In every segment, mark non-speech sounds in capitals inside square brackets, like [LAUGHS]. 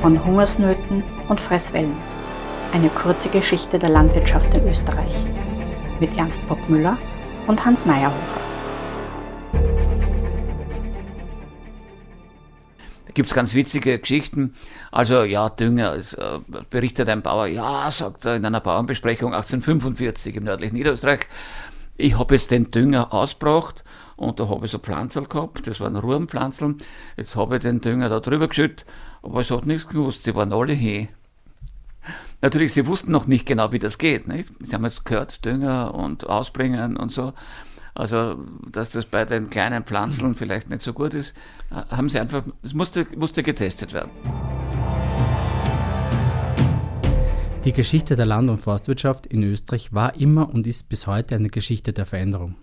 von Hungersnöten und Fresswellen. Eine kurze Geschichte der Landwirtschaft in Österreich mit Ernst Bockmüller und Hans Meyerhofer. Da gibt es ganz witzige Geschichten. Also ja, Dünger, es, äh, berichtet ein Bauer, ja, sagt er in einer Bauernbesprechung 1845 im nördlichen Niederösterreich, ich habe jetzt den Dünger ausgebracht und da habe ich so Pflanzel gehabt, das waren Ruhmpflanzeln. Jetzt habe ich den Dünger da drüber geschüttet, aber es hat nichts gewusst, sie waren alle hin. Natürlich, sie wussten noch nicht genau, wie das geht. Nicht? Sie haben jetzt gehört, Dünger und Ausbringen und so. Also, dass das bei den kleinen Pflanzen vielleicht nicht so gut ist, haben sie einfach, es musste, musste getestet werden. Die Geschichte der Land- und Forstwirtschaft in Österreich war immer und ist bis heute eine Geschichte der Veränderung.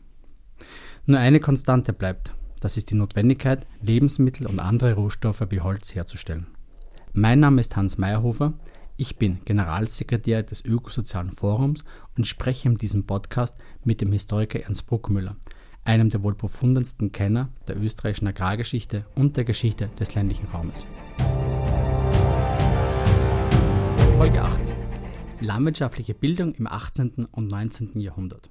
Nur eine Konstante bleibt, das ist die Notwendigkeit, Lebensmittel und andere Rohstoffe wie Holz herzustellen. Mein Name ist Hans Meyerhofer, ich bin Generalsekretär des Ökosozialen Forums und spreche in diesem Podcast mit dem Historiker Ernst Bruckmüller, einem der wohl profundensten Kenner der österreichischen Agrargeschichte und der Geschichte des ländlichen Raumes. Folge 8. Landwirtschaftliche Bildung im 18. und 19. Jahrhundert.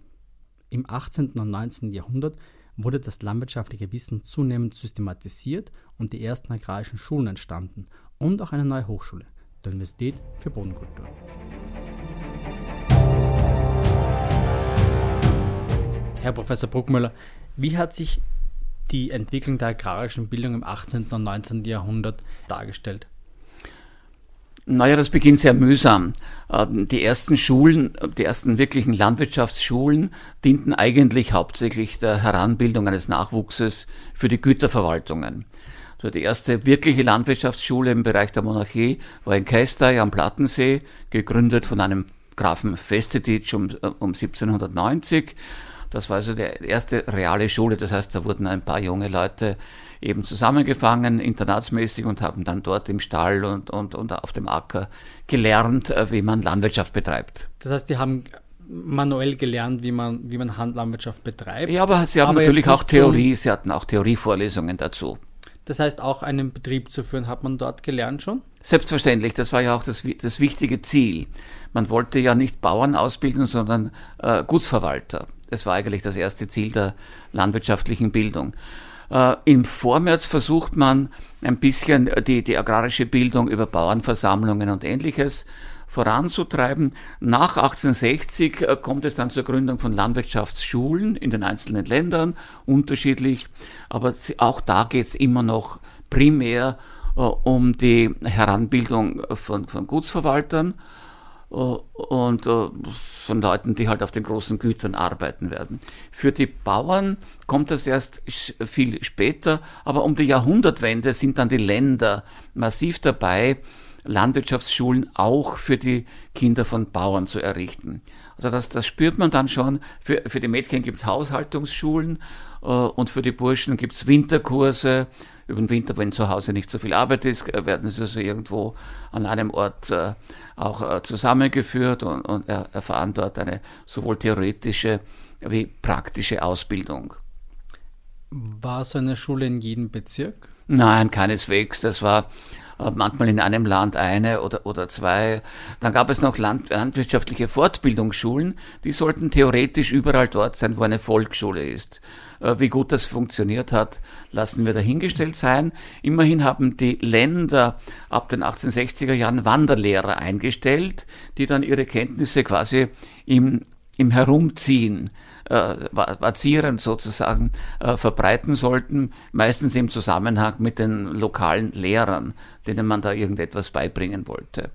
Im 18. und 19. Jahrhundert wurde das landwirtschaftliche Wissen zunehmend systematisiert und die ersten agrarischen Schulen entstanden und auch eine neue Hochschule der Universität für Bodenkultur. Herr Professor Bruckmüller, wie hat sich die Entwicklung der agrarischen Bildung im 18. und 19. Jahrhundert dargestellt? Naja, das beginnt sehr mühsam. Ähm, die ersten Schulen, die ersten wirklichen Landwirtschaftsschulen dienten eigentlich hauptsächlich der Heranbildung eines Nachwuchses für die Güterverwaltungen. So die erste wirkliche Landwirtschaftsschule im Bereich der Monarchie war in Keistei am Plattensee, gegründet von einem Grafen Festetitsch um, äh, um 1790. Das war also die erste reale Schule, das heißt, da wurden ein paar junge Leute eben zusammengefangen, internatsmäßig, und haben dann dort im Stall und, und, und auf dem Acker gelernt, äh, wie man Landwirtschaft betreibt. Das heißt, die haben manuell gelernt, wie man, wie man Handlandwirtschaft betreibt. Ja, aber sie haben aber natürlich auch Theorie, sie hatten auch Theorievorlesungen dazu. Das heißt, auch einen Betrieb zu führen, hat man dort gelernt schon? Selbstverständlich, das war ja auch das, das wichtige Ziel. Man wollte ja nicht Bauern ausbilden, sondern äh, Gutsverwalter. Das war eigentlich das erste Ziel der landwirtschaftlichen Bildung. Äh, Im Vormärz versucht man ein bisschen die, die agrarische Bildung über Bauernversammlungen und ähnliches voranzutreiben. Nach 1860 äh, kommt es dann zur Gründung von Landwirtschaftsschulen in den einzelnen Ländern, unterschiedlich, aber auch da geht es immer noch primär äh, um die Heranbildung von, von Gutsverwaltern und äh, von Leuten, die halt auf den großen Gütern arbeiten werden. Für die Bauern kommt das erst viel später, aber um die Jahrhundertwende sind dann die Länder massiv dabei, Landwirtschaftsschulen auch für die Kinder von Bauern zu errichten. Also das, das spürt man dann schon. Für, für die Mädchen gibt es Haushaltungsschulen äh, und für die Burschen gibt es Winterkurse. Über den Winter, wenn zu Hause nicht so viel Arbeit ist, äh, werden sie also irgendwo an einem Ort äh, auch äh, zusammengeführt und, und erfahren dort eine sowohl theoretische wie praktische Ausbildung. War so eine Schule in jedem Bezirk? Nein, keineswegs. Das war manchmal in einem Land eine oder, oder zwei. Dann gab es noch Land, landwirtschaftliche Fortbildungsschulen, die sollten theoretisch überall dort sein, wo eine Volksschule ist. Äh, wie gut das funktioniert hat, lassen wir dahingestellt sein. Immerhin haben die Länder ab den 1860er Jahren Wanderlehrer eingestellt, die dann ihre Kenntnisse quasi im, im Herumziehen äh, vazierend sozusagen äh, verbreiten sollten, meistens im Zusammenhang mit den lokalen Lehrern, denen man da irgendetwas beibringen wollte.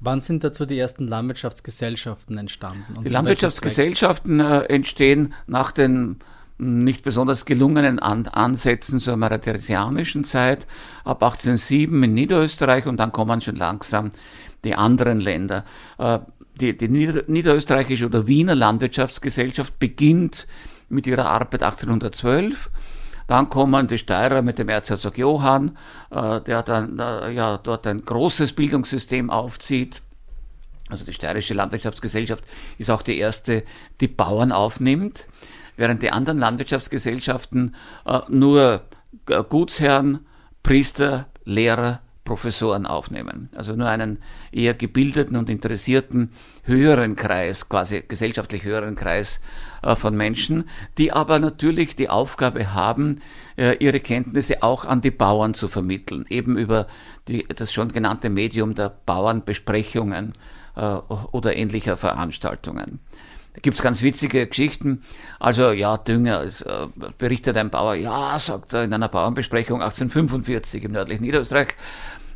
Wann sind dazu die ersten Landwirtschaftsgesellschaften entstanden? die Landwirtschaftsgesellschaften äh, entstehen nach den nicht besonders gelungenen An Ansätzen zur maratheresianischen Zeit ab 1807 in Niederösterreich und dann kommen schon langsam die anderen Länder. Äh, die, die Nieder niederösterreichische oder Wiener Landwirtschaftsgesellschaft beginnt mit ihrer Arbeit 1812. Dann kommen die Steirer mit dem Erzherzog Johann, äh, der dann äh, ja dort ein großes Bildungssystem aufzieht. Also die steirische Landwirtschaftsgesellschaft ist auch die erste, die Bauern aufnimmt, während die anderen Landwirtschaftsgesellschaften äh, nur Gutsherren, Priester, Lehrer, Professoren aufnehmen. Also nur einen eher gebildeten und interessierten höheren Kreis, quasi gesellschaftlich höheren Kreis äh, von Menschen, die aber natürlich die Aufgabe haben, äh, ihre Kenntnisse auch an die Bauern zu vermitteln, eben über die, das schon genannte Medium der Bauernbesprechungen äh, oder ähnlicher Veranstaltungen. Da gibt's ganz witzige Geschichten. Also ja, Dünger, es, äh, berichtet ein Bauer, ja, sagt er in einer Bauernbesprechung 1845 im nördlichen Niederösterreich,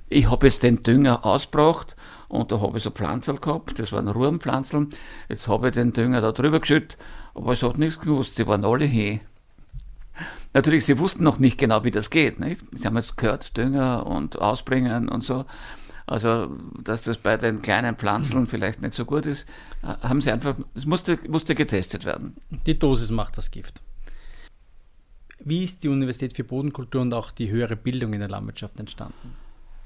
ich habe jetzt den Dünger ausgebracht und da habe ich so Pflanzel gehabt, das waren Ruhmpflanzeln. Jetzt habe ich den Dünger da drüber geschüttet, aber es hat nichts gewusst, sie waren alle hin. Natürlich, sie wussten noch nicht genau, wie das geht. Nicht? Sie haben jetzt gehört, Dünger und Ausbringen und so. Also, dass das bei den kleinen Pflanzen vielleicht nicht so gut ist, haben sie einfach, es musste, musste getestet werden. Die Dosis macht das Gift. Wie ist die Universität für Bodenkultur und auch die höhere Bildung in der Landwirtschaft entstanden?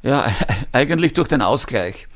Ja, [LAUGHS] eigentlich durch den Ausgleich.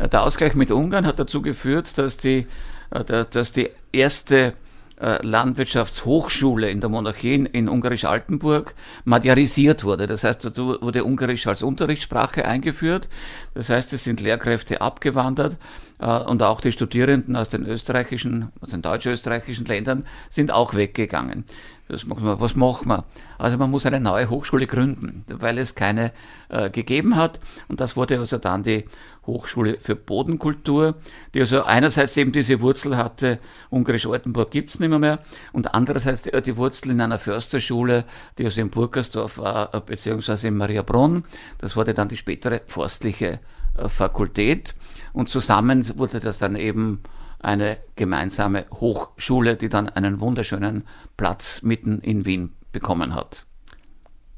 Der Ausgleich mit Ungarn hat dazu geführt, dass die, äh, dass die erste äh, Landwirtschaftshochschule in der Monarchie in Ungarisch-Altenburg madjarisiert wurde. Das heißt, dort wurde Ungarisch als Unterrichtssprache eingeführt. Das heißt, es sind Lehrkräfte abgewandert äh, und auch die Studierenden aus den österreichischen, aus den deutsch-österreichischen Ländern sind auch weggegangen. Das machen wir, was machen wir? Also man muss eine neue Hochschule gründen, weil es keine äh, gegeben hat. Und das wurde also dann die Hochschule für Bodenkultur, die also einerseits eben diese Wurzel hatte, Ungarisch-Altenburg gibt's nicht mehr, mehr, und andererseits die, die Wurzel in einer Försterschule, die also in Burgersdorf war, äh, beziehungsweise in Mariabrunn. Das wurde dann die spätere forstliche äh, Fakultät. Und zusammen wurde das dann eben eine gemeinsame Hochschule, die dann einen wunderschönen Platz mitten in Wien bekommen hat.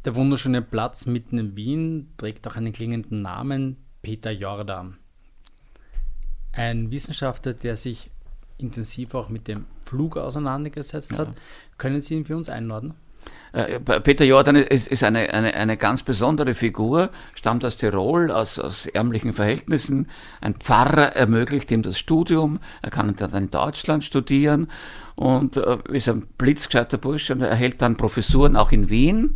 Der wunderschöne Platz mitten in Wien trägt auch einen klingenden Namen, Peter Jordan. Ein Wissenschaftler, der sich intensiv auch mit dem Flug auseinandergesetzt ja. hat. Können Sie ihn für uns einordnen? Äh, Peter Jordan ist, ist eine, eine, eine ganz besondere Figur, stammt aus Tirol, aus, aus ärmlichen Verhältnissen. Ein Pfarrer ermöglicht ihm das Studium, er kann dann in Deutschland studieren und äh, ist ein blitzgescheiter Bursch und erhält dann Professuren auch in Wien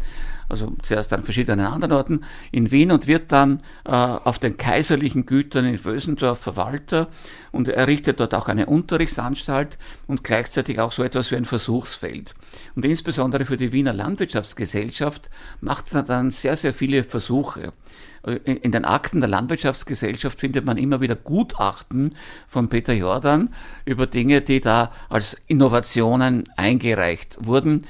also zuerst an verschiedenen anderen Orten in Wien und wird dann äh, auf den kaiserlichen Gütern in Vösendorf Verwalter und errichtet dort auch eine Unterrichtsanstalt und gleichzeitig auch so etwas wie ein Versuchsfeld. Und insbesondere für die Wiener Landwirtschaftsgesellschaft macht er dann sehr, sehr viele Versuche. In den Akten der Landwirtschaftsgesellschaft findet man immer wieder Gutachten von Peter Jordan über Dinge, die da als Innovationen eingereicht wurden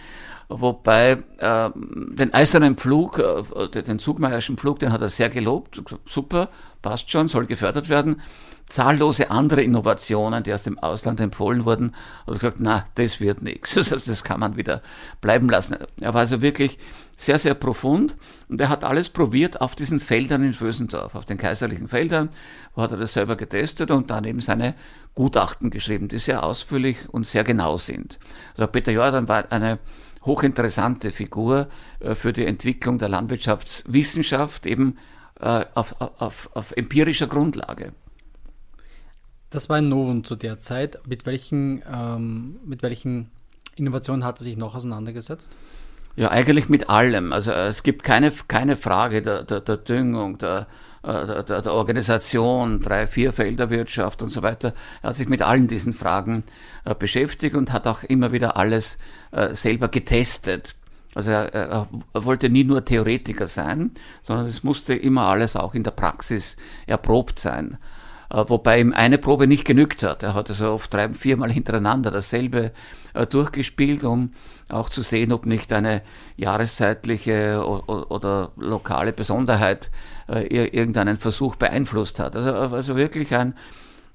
wobei äh, den eisernen Pflug, äh, den Zugmeierschen Pflug, den hat er sehr gelobt, super, passt schon, soll gefördert werden. Zahllose andere Innovationen, die aus dem Ausland empfohlen wurden, hat er gesagt, na, das wird nichts, [LAUGHS] das kann man wieder bleiben lassen. Er war also wirklich sehr, sehr profund und er hat alles probiert auf diesen Feldern in Vösendorf, auf den kaiserlichen Feldern, wo hat er das selber getestet und dann eben seine Gutachten geschrieben, die sehr ausführlich und sehr genau sind. Also Peter Jordan war eine hochinteressante Figur äh, für die Entwicklung der Landwirtschaftswissenschaft eben äh, auf, auf, auf empirischer Grundlage. Das war ein Novum zu der Zeit. Mit welchen, ähm, mit welchen Innovationen hat er sich noch auseinandergesetzt? Ja, eigentlich mit allem. Also es gibt keine, keine Frage der, der, der Düngung, der, der, der Organisation, drei, vier Felderwirtschaft und so weiter. Er hat sich mit allen diesen Fragen äh, beschäftigt und hat auch immer wieder alles äh, selber getestet. Also er, er, wollte nie nur Theoretiker sein, sondern es musste immer alles auch in der Praxis erprobt sein. Wobei ihm eine Probe nicht genügt hat. Er hat also oft drei, viermal hintereinander dasselbe durchgespielt, um auch zu sehen, ob nicht eine jahreszeitliche oder lokale Besonderheit äh, irgendeinen Versuch beeinflusst hat. Also, also wirklich ein,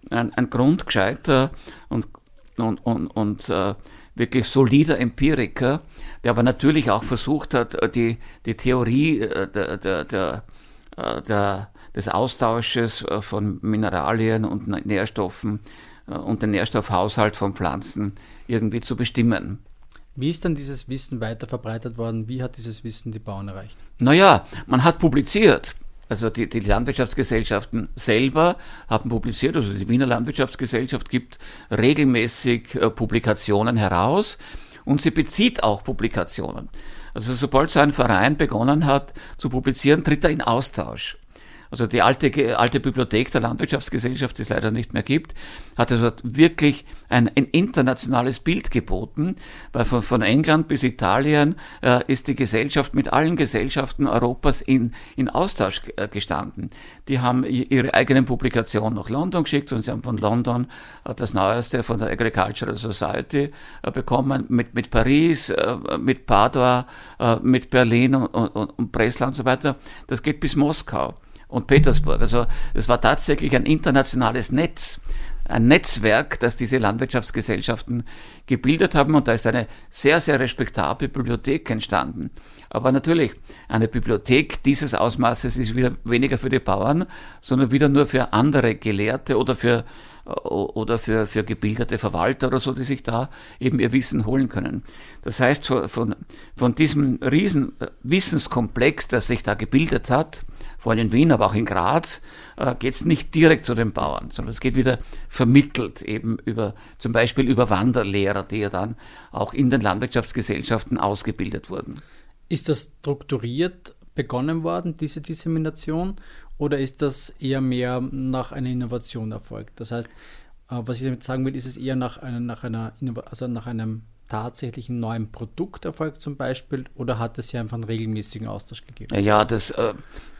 ein, ein grundgescheiter und, und, und, und äh, wirklich solider Empiriker, der aber natürlich auch versucht hat, äh, die, die Theorie äh, der, der, der, der, des Austausches von Mineralien und Nährstoffen und den Nährstoffhaushalt von Pflanzen irgendwie zu bestimmen. Wie ist dann dieses Wissen weiter verbreitet worden? Wie hat dieses Wissen die Bauern erreicht? Naja, man hat publiziert. Also die, die Landwirtschaftsgesellschaften selber haben publiziert, also die Wiener Landwirtschaftsgesellschaft gibt regelmäßig äh, Publikationen heraus und sie bezieht auch Publikationen. Also sobald so ein Verein begonnen hat zu publizieren, tritt er in Austausch. Also die alte, alte Bibliothek der Landwirtschaftsgesellschaft, die es leider nicht mehr gibt, hat also wirklich ein, ein internationales Bild geboten, weil von, von England bis Italien äh, ist die Gesellschaft mit allen Gesellschaften Europas in, in Austausch äh, gestanden. Die haben ihre eigenen Publikationen nach London geschickt und sie haben von London äh, das Neueste von der Agricultural Society äh, bekommen, mit, mit Paris, äh, mit Padua, äh, mit Berlin und, und, und Breslau und so weiter. Das geht bis Moskau und Petersburg. Also es war tatsächlich ein internationales Netz, ein Netzwerk, das diese Landwirtschaftsgesellschaften gebildet haben und da ist eine sehr, sehr respektable Bibliothek entstanden. Aber natürlich, eine Bibliothek dieses Ausmaßes ist wieder weniger für die Bauern, sondern wieder nur für andere Gelehrte oder für oder für, für gebildete Verwalter oder so, die sich da eben ihr Wissen holen können. Das heißt, von, von diesem riesen Wissenskomplex, das sich da gebildet hat, vor allem in Wien, aber auch in Graz, äh, geht es nicht direkt zu den Bauern, sondern es geht wieder vermittelt, eben über zum Beispiel über Wanderlehrer, die ja dann auch in den Landwirtschaftsgesellschaften ausgebildet wurden. Ist das strukturiert begonnen worden, diese Dissemination, oder ist das eher mehr nach einer Innovation erfolgt? Das heißt, äh, was ich damit sagen will, ist es eher nach einer, nach einer, also nach einem tatsächlich ein neues Produkt erfolgt zum Beispiel oder hat es ja einfach einen regelmäßigen Austausch gegeben? Ja, das, äh,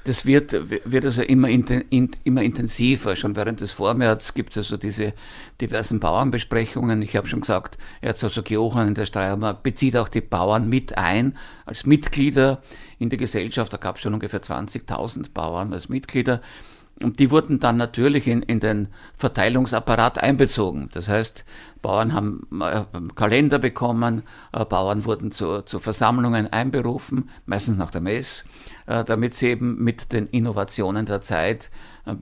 das wird, wird also immer, immer intensiver. Schon während des Vormärz gibt es also diese diversen Bauernbesprechungen. Ich habe schon gesagt, Erzherzog Johann in der Steiermark bezieht auch die Bauern mit ein als Mitglieder in die Gesellschaft. Da gab es schon ungefähr 20.000 Bauern als Mitglieder. Und die wurden dann natürlich in, in den Verteilungsapparat einbezogen. Das heißt, Bauern haben äh, Kalender bekommen, äh, Bauern wurden zu, zu Versammlungen einberufen, meistens nach der Mess, äh, damit sie eben mit den Innovationen der Zeit,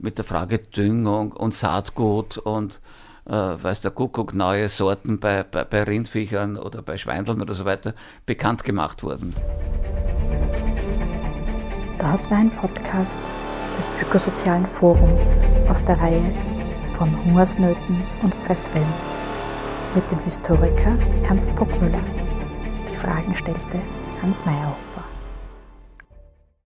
mit der Frage Düngung und Saatgut und weiß der Kuckuck, neue Sorten bei, bei, bei Rindviechern oder bei Schweindeln oder so weiter bekannt gemacht wurden. Das war ein Podcast des Ökosozialen Forums aus der Reihe von Hungersnöten und Fresswellen mit dem Historiker Ernst Bockmüller. Die Fragen stellte Hans Meyerhofer.